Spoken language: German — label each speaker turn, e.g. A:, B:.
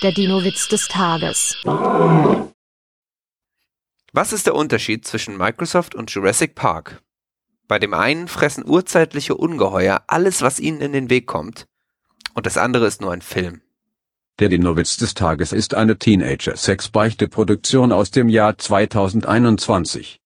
A: Der Dino-Witz des Tages.
B: Was ist der Unterschied zwischen Microsoft und Jurassic Park? Bei dem einen fressen urzeitliche Ungeheuer alles, was ihnen in den Weg kommt, und das andere ist nur ein Film.
C: Der Dino-Witz des Tages ist eine Teenager-Sex-Beichte-Produktion aus dem Jahr 2021.